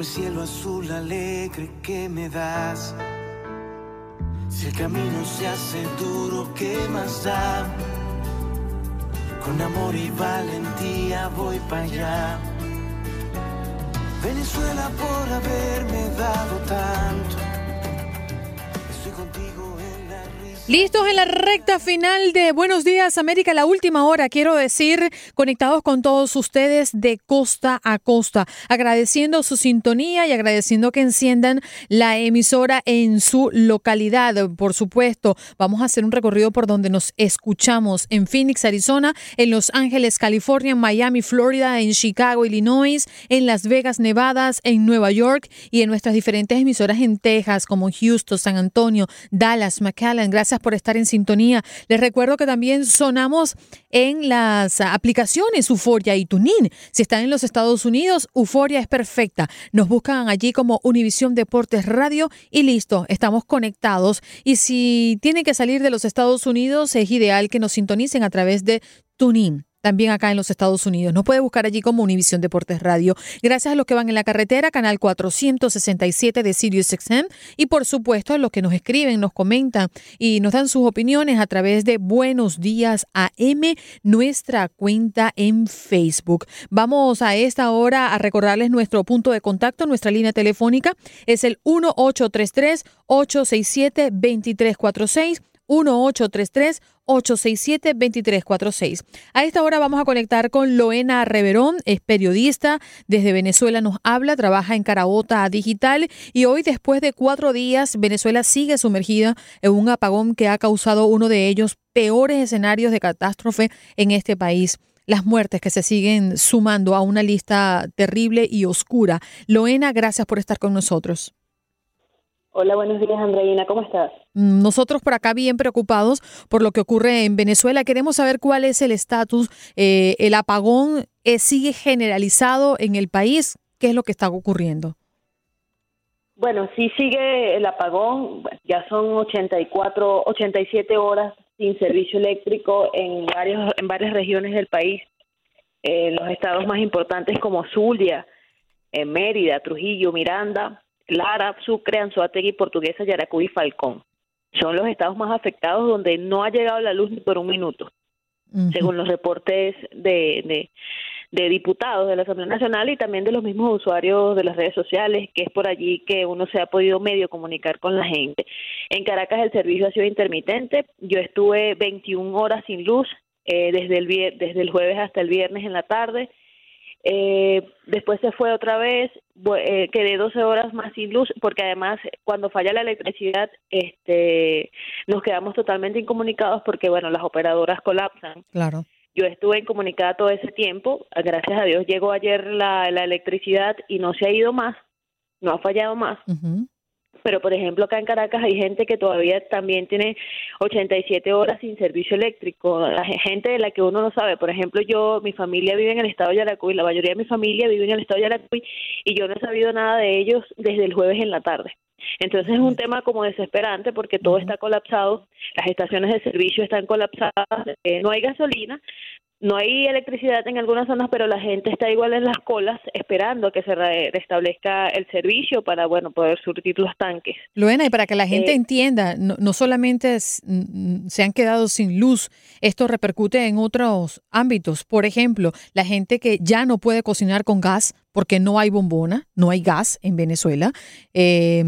el cielo azul alegre que me das. Si el camino se hace duro, ¿qué más da? Con amor y valentía voy para allá. Venezuela por haberme dado tanto Listos en la recta final de Buenos Días América, la última hora, quiero decir, conectados con todos ustedes de costa a costa, agradeciendo su sintonía y agradeciendo que enciendan la emisora en su localidad. Por supuesto, vamos a hacer un recorrido por donde nos escuchamos en Phoenix, Arizona, en Los Ángeles, California, en Miami, Florida, en Chicago, Illinois, en Las Vegas, Nevada, en Nueva York y en nuestras diferentes emisoras en Texas como Houston, San Antonio, Dallas, McAllen. Gracias por estar en sintonía. Les recuerdo que también sonamos en las aplicaciones Euforia y Tunin. Si están en los Estados Unidos, Euforia es perfecta. Nos buscan allí como Univisión Deportes Radio y listo, estamos conectados. Y si tienen que salir de los Estados Unidos, es ideal que nos sintonicen a través de Tunin también acá en los Estados Unidos. Nos puede buscar allí como Univisión Deportes Radio. Gracias a los que van en la carretera, canal 467 de Sirius XM y por supuesto a los que nos escriben, nos comentan y nos dan sus opiniones a través de Buenos Días AM, nuestra cuenta en Facebook. Vamos a esta hora a recordarles nuestro punto de contacto, nuestra línea telefónica es el 1833 867 2346 1833-867-2346. A esta hora vamos a conectar con Loena Reverón, es periodista, desde Venezuela nos habla, trabaja en Carabota Digital y hoy después de cuatro días Venezuela sigue sumergida en un apagón que ha causado uno de ellos peores escenarios de catástrofe en este país las muertes que se siguen sumando a una lista terrible y oscura. Loena, gracias por estar con nosotros. Hola, buenos días, Andreina, ¿cómo estás? Mm, nosotros por acá bien preocupados por lo que ocurre en Venezuela. Queremos saber cuál es el estatus. Eh, ¿El apagón eh, sigue generalizado en el país? ¿Qué es lo que está ocurriendo? Bueno, sí sigue el apagón. Ya son 84, 87 horas sin servicio eléctrico en, varios, en varias regiones del país. En los estados más importantes como Zulia, en Mérida, Trujillo, Miranda, Lara, Sucre, Anzoátegui, Portuguesa, Yaracuy y Falcón. Son los estados más afectados donde no ha llegado la luz ni por un minuto, según los reportes de, de, diputados de la Asamblea Nacional y también de los mismos usuarios de las redes sociales, que es por allí que uno se ha podido medio comunicar con la gente. En Caracas el servicio ha sido intermitente. Yo estuve 21 horas sin luz eh, desde, el, desde el jueves hasta el viernes en la tarde. Eh, después se fue otra vez, eh, quedé 12 horas más sin luz, porque además cuando falla la electricidad, este, nos quedamos totalmente incomunicados porque, bueno, las operadoras colapsan. Claro. Yo estuve incomunicada todo ese tiempo, gracias a Dios llegó ayer la, la electricidad y no se ha ido más, no ha fallado más pero por ejemplo acá en Caracas hay gente que todavía también tiene 87 horas sin servicio eléctrico, la gente de la que uno no sabe, por ejemplo yo, mi familia vive en el estado de Yaracuy, la mayoría de mi familia vive en el estado de Yaracuy y yo no he sabido nada de ellos desde el jueves en la tarde. Entonces es un tema como desesperante porque todo está colapsado, las estaciones de servicio están colapsadas, eh, no hay gasolina, no hay electricidad en algunas zonas, pero la gente está igual en las colas esperando a que se restablezca el servicio para, bueno, poder surtir los tanques. Luena, y para que la gente eh, entienda, no, no solamente se han quedado sin luz, esto repercute en otros ámbitos. Por ejemplo, la gente que ya no puede cocinar con gas porque no hay bombona, no hay gas en Venezuela, eh,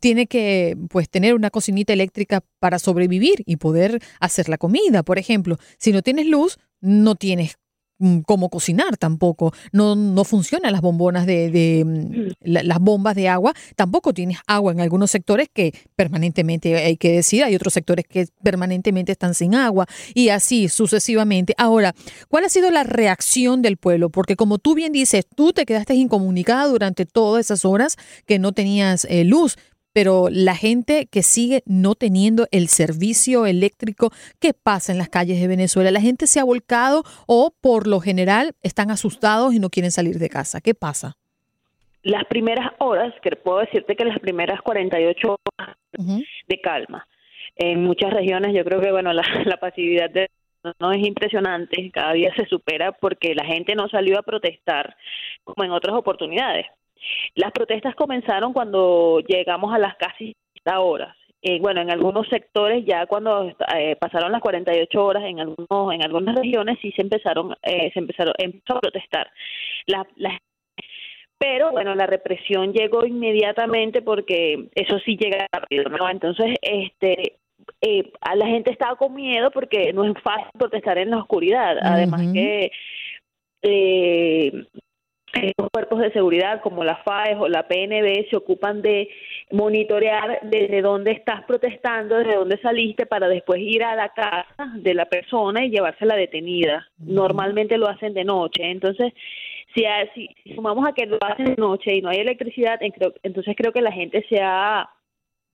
tiene que pues tener una cocinita eléctrica para sobrevivir y poder hacer la comida. Por ejemplo, si no tienes luz, no tienes mm, cómo cocinar tampoco. No, no funcionan las bombonas de, mm, las bombas de agua. Tampoco tienes agua en algunos sectores que permanentemente hay que decir, hay otros sectores que permanentemente están sin agua y así sucesivamente. Ahora, ¿cuál ha sido la reacción del pueblo? Porque como tú bien dices, tú te quedaste incomunicada durante todas esas horas que no tenías eh, luz, pero la gente que sigue no teniendo el servicio eléctrico, ¿qué pasa en las calles de Venezuela? ¿La gente se ha volcado o por lo general están asustados y no quieren salir de casa? ¿Qué pasa? Las primeras horas, que puedo decirte que las primeras 48 horas de calma. En muchas regiones yo creo que bueno la, la pasividad de no es impresionante, cada día se supera porque la gente no salió a protestar como en otras oportunidades. Las protestas comenzaron cuando llegamos a las casi horas. Eh, bueno, en algunos sectores ya cuando eh, pasaron las 48 horas, en algunos en algunas regiones sí se empezaron eh, se empezaron empezó a protestar. La, pero bueno, la represión llegó inmediatamente porque eso sí llega rápido, ¿no? Entonces, este eh, a la gente estaba con miedo porque no es fácil protestar en la oscuridad. Además que eh, los cuerpos de seguridad como la FAES o la PNB se ocupan de monitorear desde dónde estás protestando, desde dónde saliste, para después ir a la casa de la persona y llevársela detenida. Normalmente lo hacen de noche. Entonces, si, si, sumamos a que lo hacen de noche y no hay electricidad, entonces creo que la gente se ha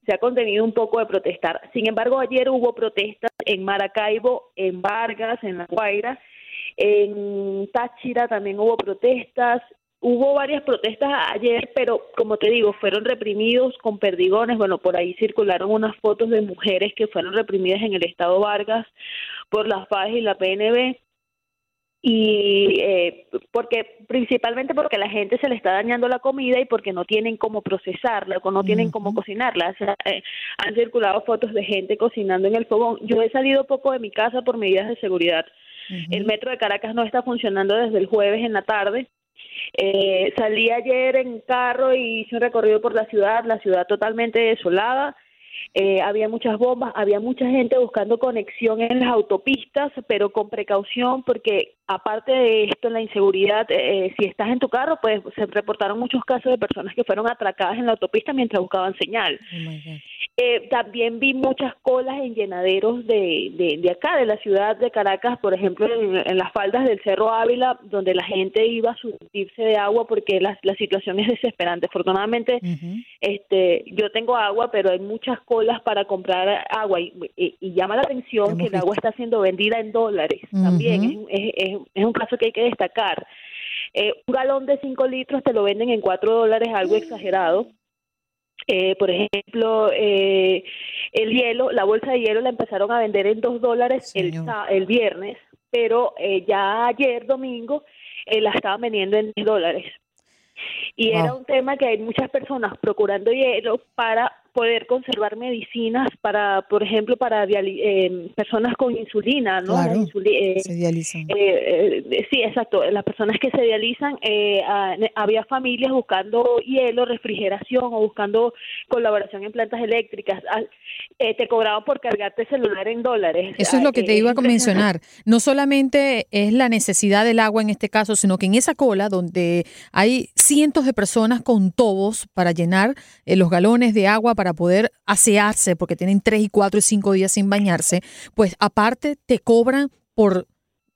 se ha contenido un poco de protestar. Sin embargo, ayer hubo protestas en Maracaibo, en Vargas, en La Guaira, en Táchira también hubo protestas. Hubo varias protestas ayer, pero como te digo, fueron reprimidos con perdigones. Bueno, por ahí circularon unas fotos de mujeres que fueron reprimidas en el estado Vargas por las FAES y la PNB y eh, porque principalmente porque la gente se le está dañando la comida y porque no tienen cómo procesarla o no tienen cómo cocinarla. Eh, han circulado fotos de gente cocinando en el fogón. Yo he salido poco de mi casa por medidas de seguridad. El metro de Caracas no está funcionando desde el jueves en la tarde. Eh, salí ayer en carro y hice un recorrido por la ciudad, la ciudad totalmente desolada eh, había muchas bombas, había mucha gente buscando conexión en las autopistas, pero con precaución porque aparte de esto, la inseguridad, eh, si estás en tu carro, pues se reportaron muchos casos de personas que fueron atracadas en la autopista mientras buscaban señal. Oh eh, también vi muchas colas en llenaderos de, de, acá, de la ciudad de Caracas, por ejemplo, en, las faldas del Cerro Ávila, donde la gente iba a surtirse de agua porque la, la situación es desesperante. Afortunadamente, este, yo tengo agua, pero hay muchas colas para comprar agua y, llama la atención que el agua está siendo vendida en dólares. También es, es, es, un caso que hay que destacar. Eh, un galón de 5 litros te lo venden en 4 dólares, algo exagerado. Eh, por ejemplo, eh, el hielo, la bolsa de hielo la empezaron a vender en 2 dólares el, el, viernes, pero eh, ya ayer domingo eh, la estaban vendiendo en 10 dólares. Y era un tema que hay muchas personas procurando hielo para poder conservar medicinas para, por ejemplo, para eh, personas con insulina, ¿no? Claro, eh, se dializan. Eh, sí, exacto. Las personas que se dializan, había familias buscando hielo, refrigeración o buscando colaboración en plantas eléctricas. Ah, te cobraban por cargarte celular en dólares. Eso es lo que te iba a mencionar. No solamente es la necesidad del agua en este caso, sino que en esa cola donde hay cientos de personas con tobos para llenar los galones de agua para poder asearse, porque tienen tres y cuatro y cinco días sin bañarse, pues aparte te cobran por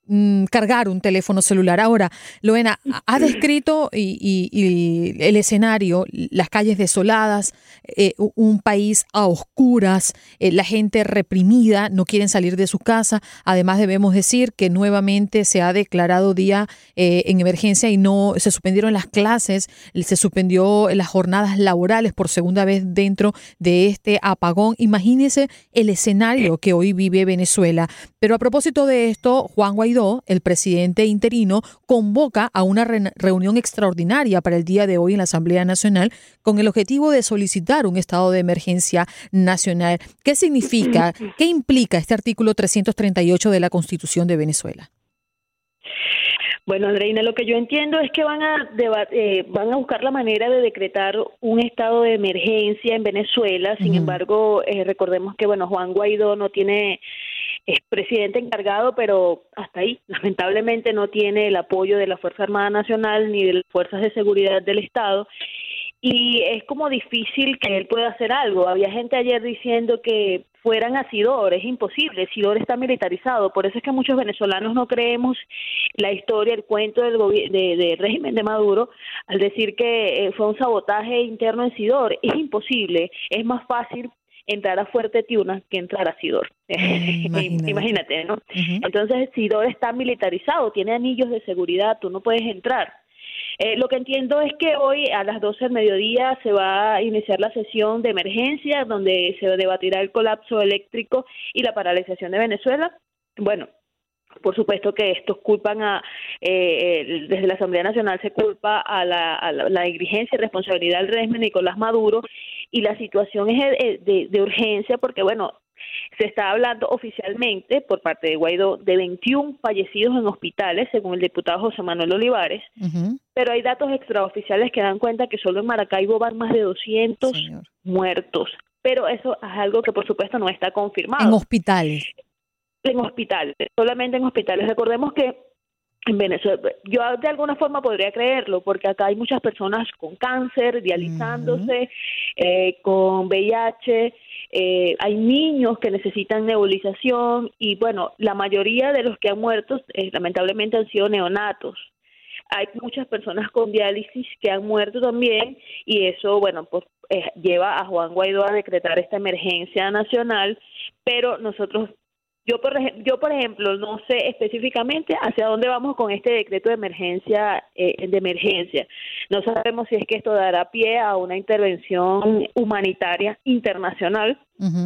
Mm, cargar un teléfono celular. Ahora, Loena, ha descrito y, el escenario, las calles desoladas, eh, un país a oscuras, eh, la gente reprimida, no quieren salir de su casa. Además, debemos decir que nuevamente se ha declarado día eh, en emergencia y no se suspendieron las clases, se suspendió las jornadas laborales por segunda vez dentro de este apagón. Imagínese el escenario que hoy vive Venezuela. Pero a propósito de esto, Juan Guaidó el presidente interino, convoca a una reunión extraordinaria para el día de hoy en la Asamblea Nacional con el objetivo de solicitar un estado de emergencia nacional. ¿Qué significa, qué implica este artículo 338 de la Constitución de Venezuela? Bueno, Andreina, lo que yo entiendo es que van a eh, van a buscar la manera de decretar un estado de emergencia en Venezuela. Sin embargo, eh, recordemos que bueno, Juan Guaidó no tiene es presidente encargado, pero hasta ahí. Lamentablemente no tiene el apoyo de la Fuerza Armada Nacional ni de las fuerzas de seguridad del Estado. Y es como difícil que él pueda hacer algo. Había gente ayer diciendo que fueran a Sidor, es imposible, Sidor está militarizado, por eso es que muchos venezolanos no creemos la historia, el cuento del, del régimen de Maduro al decir que eh, fue un sabotaje interno en Sidor, es imposible, es más fácil entrar a Fuerte Tiuna que entrar a Sidor. imagínate. ¿no? Entonces, Sidor está militarizado, tiene anillos de seguridad, tú no puedes entrar. Eh, lo que entiendo es que hoy a las 12 del mediodía se va a iniciar la sesión de emergencia donde se debatirá el colapso eléctrico y la paralización de Venezuela. Bueno, por supuesto que estos culpan a, eh, desde la Asamblea Nacional se culpa a la, a la, negligencia y responsabilidad del régimen Nicolás Maduro y la situación es de, de, urgencia porque, bueno, se está hablando oficialmente por parte de Guaidó de 21 fallecidos en hospitales, según el diputado José Manuel Olivares, pero hay datos extraoficiales que dan cuenta que solo en Maracaibo van más de 200 muertos. Pero eso es algo que, por supuesto, no está confirmado. En hospitales en hospitales, solamente en hospitales. Recordemos que en Venezuela, yo de alguna forma podría creerlo, porque acá hay muchas personas con cáncer, dializándose, eh, con VIH, eh, hay niños que necesitan nebulización y bueno, la mayoría de los que han muerto eh, lamentablemente han sido neonatos. Hay muchas personas con diálisis que han muerto también y eso, bueno, pues lleva a Juan Guaidó a decretar esta emergencia nacional, pero nosotros yo por, yo, por ejemplo, no sé específicamente hacia dónde vamos con este decreto de emergencia. Eh, de emergencia. No sabemos si es que esto dará pie a una intervención humanitaria internacional,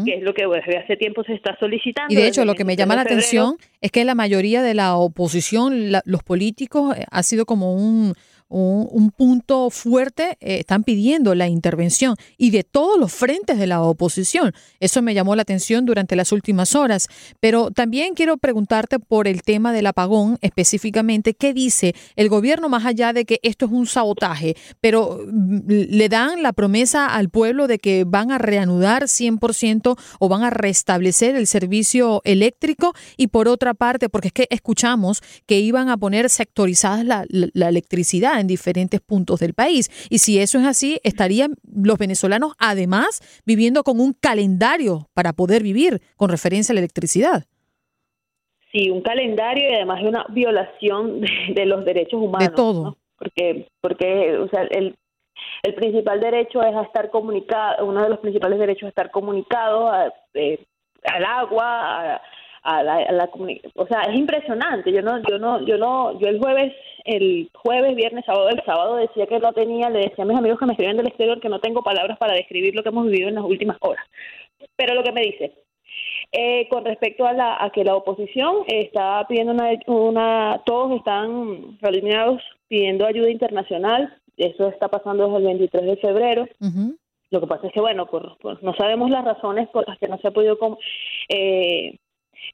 que es lo que hace tiempo se está solicitando. Y de hecho, lo que me llama la atención es que la mayoría de la oposición, los políticos, eh, ha sido como un un, punto fuerte, eh, están pidiendo la intervención y de todos los frentes de la oposición. Eso me llamó la atención durante las últimas horas. Pero también quiero preguntarte por el tema del apagón específicamente. ¿Qué dice el gobierno más allá de que esto es un sabotaje? Pero mm, le dan la promesa al pueblo de que van a reanudar 100% o van a restablecer el servicio eléctrico y por otra parte, porque es que escuchamos que iban a poner sectorizadas la, la electricidad en diferentes puntos del país. Y si eso es así, estarían los venezolanos además viviendo con un calendario para poder vivir con referencia a la electricidad. Sí, un calendario y además de una violación de, los derechos humanos. De todo. Porque, porque o sea, el, el principal derecho es a estar comunicado, uno de los principales derechos es estar comunicado eh, al agua, a, a la, o sea es impresionante. Yo no yo no yo no yo el jueves el jueves viernes sábado el sábado decía que no tenía le decía a mis amigos que me escriben del exterior que no tengo palabras para describir lo que hemos vivido en las últimas horas. Pero lo que me dice eh, con respecto a, la, a que la oposición está pidiendo una, una todos están alineados pidiendo ayuda internacional eso está pasando desde el 23 de febrero. Lo que pasa es que, bueno, por, no sabemos las razones por las que no se ha podido eh,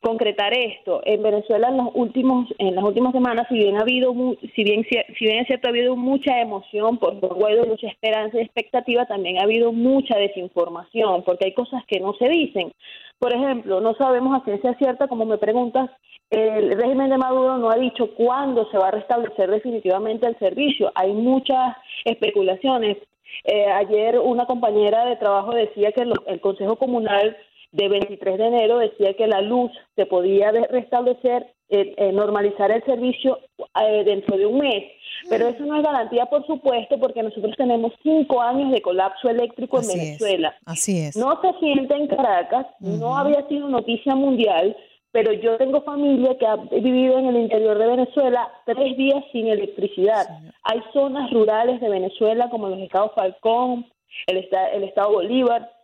concretar esto. En Venezuela en los últimos en las últimas semanas, si bien ha habido si bien si bien es cierto ha habido mucha emoción por Guaidó, mucha esperanza y expectativa, también ha habido mucha desinformación, porque hay cosas que no se dicen. Por ejemplo, no sabemos a ciencia cierta, como me preguntas, el régimen de Maduro no ha dicho cuándo se va a restablecer definitivamente el servicio. Hay muchas especulaciones. Eh, ayer una compañera de trabajo decía que el Consejo Comunal de 23 de enero decía que la luz se podía restablecer, eh, eh, normalizar el servicio eh, dentro de un mes. Pero eso no es garantía, por supuesto, porque nosotros tenemos cinco años de colapso eléctrico en Venezuela. así es. No se siente en Caracas, no había sido noticia mundial, pero yo tengo familia que ha vivido en el interior de Venezuela tres días sin electricidad. Hay zonas rurales de Venezuela, como los estados Falcón, el, el estado Bolívar,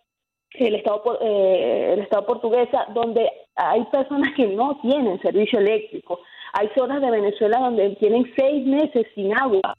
el Estado, eh, el Estado portuguesa, donde hay personas que no tienen servicio eléctrico. Hay zonas de Venezuela donde tienen seis meses sin agua,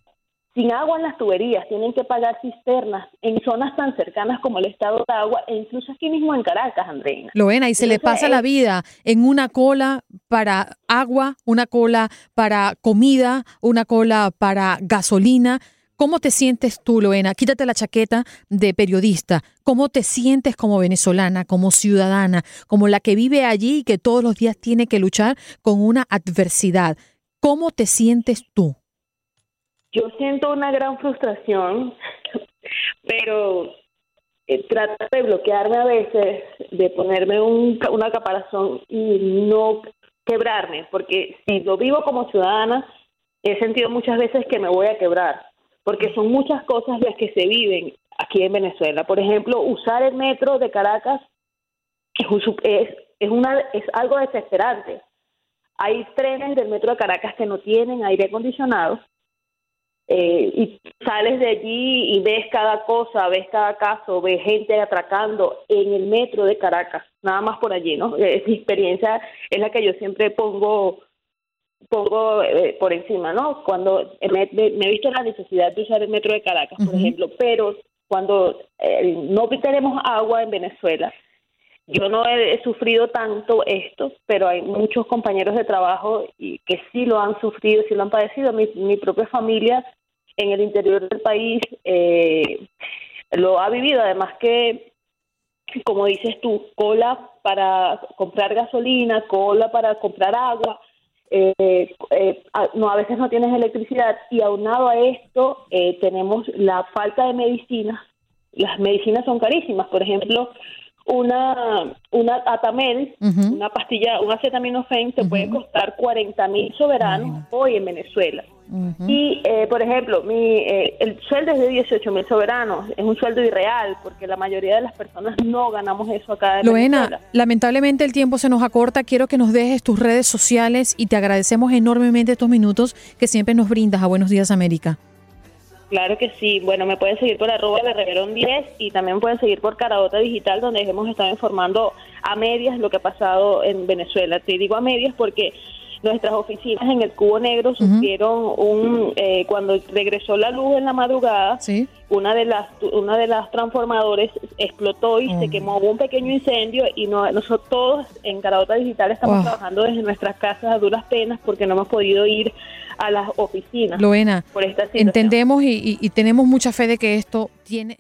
sin agua en las tuberías, tienen que pagar cisternas en zonas tan cercanas como el Estado de Agua e incluso aquí mismo en Caracas, Andreina. Loena, y se le pasa la vida en una cola para agua, una cola para comida, una cola para gasolina. ¿Cómo te sientes tú, Loena? Quítate la chaqueta de periodista. ¿Cómo te sientes como venezolana, como ciudadana, como la que vive allí y que todos los días tiene que luchar con una adversidad? ¿Cómo te sientes tú? Yo siento una gran frustración, pero eh, trato de bloquearme a veces, de ponerme un, una caparazón y no quebrarme, porque si lo vivo como ciudadana, he sentido muchas veces que me voy a quebrar porque son muchas cosas las que se viven aquí en Venezuela. Por ejemplo, usar el metro de Caracas es, es, una, es algo desesperante. Hay trenes del metro de Caracas que no tienen aire acondicionado eh, y sales de allí y ves cada cosa, ves cada caso, ves gente atracando en el metro de Caracas, nada más por allí, ¿no? Es mi experiencia, es la que yo siempre pongo pongo eh, por encima, ¿no? Cuando me, he visto la necesidad de usar el metro de Caracas, por ejemplo, pero cuando eh, no tenemos agua en Venezuela, yo no he, sufrido tanto esto, pero hay muchos compañeros de trabajo y que sí lo han sufrido, sí lo han padecido. Mi, mi propia familia en el interior del país eh, lo ha vivido, además que, como dices tú, cola para comprar gasolina, cola para comprar agua. Eh, eh, no a veces no tienes electricidad y aunado a esto tenemos la falta de medicinas. Las medicinas son carísimas. Por ejemplo una, una Atamel, una pastilla, un acetaminofén, te puede costar 40 mil soberanos hoy en Venezuela. Y, eh, por ejemplo, mi, eh, el sueldo es de 18 mil soberanos, es un sueldo irreal, porque la mayoría de las personas no ganamos eso acá en Loena, lamentablemente el tiempo se nos acorta, quiero que nos dejes tus redes sociales y te agradecemos enormemente estos minutos que siempre nos brindas a Buenos Días América. Claro que sí. Bueno, me pueden seguir por arroba de Reverón 10 y también pueden seguir por Caradota Digital, donde hemos estado informando a medias lo que ha pasado en Venezuela. Te digo a medias porque nuestras oficinas en el Cubo Negro sufrieron un eh, cuando regresó la luz en la madrugada una de las una de las transformadores explotó y se quemó hubo un pequeño incendio y no, nosotros todos en Caradota Digital estamos trabajando desde nuestras casas a duras penas porque no hemos podido ir a las oficinas Loena, entendemos y tenemos mucha fe de que esto tiene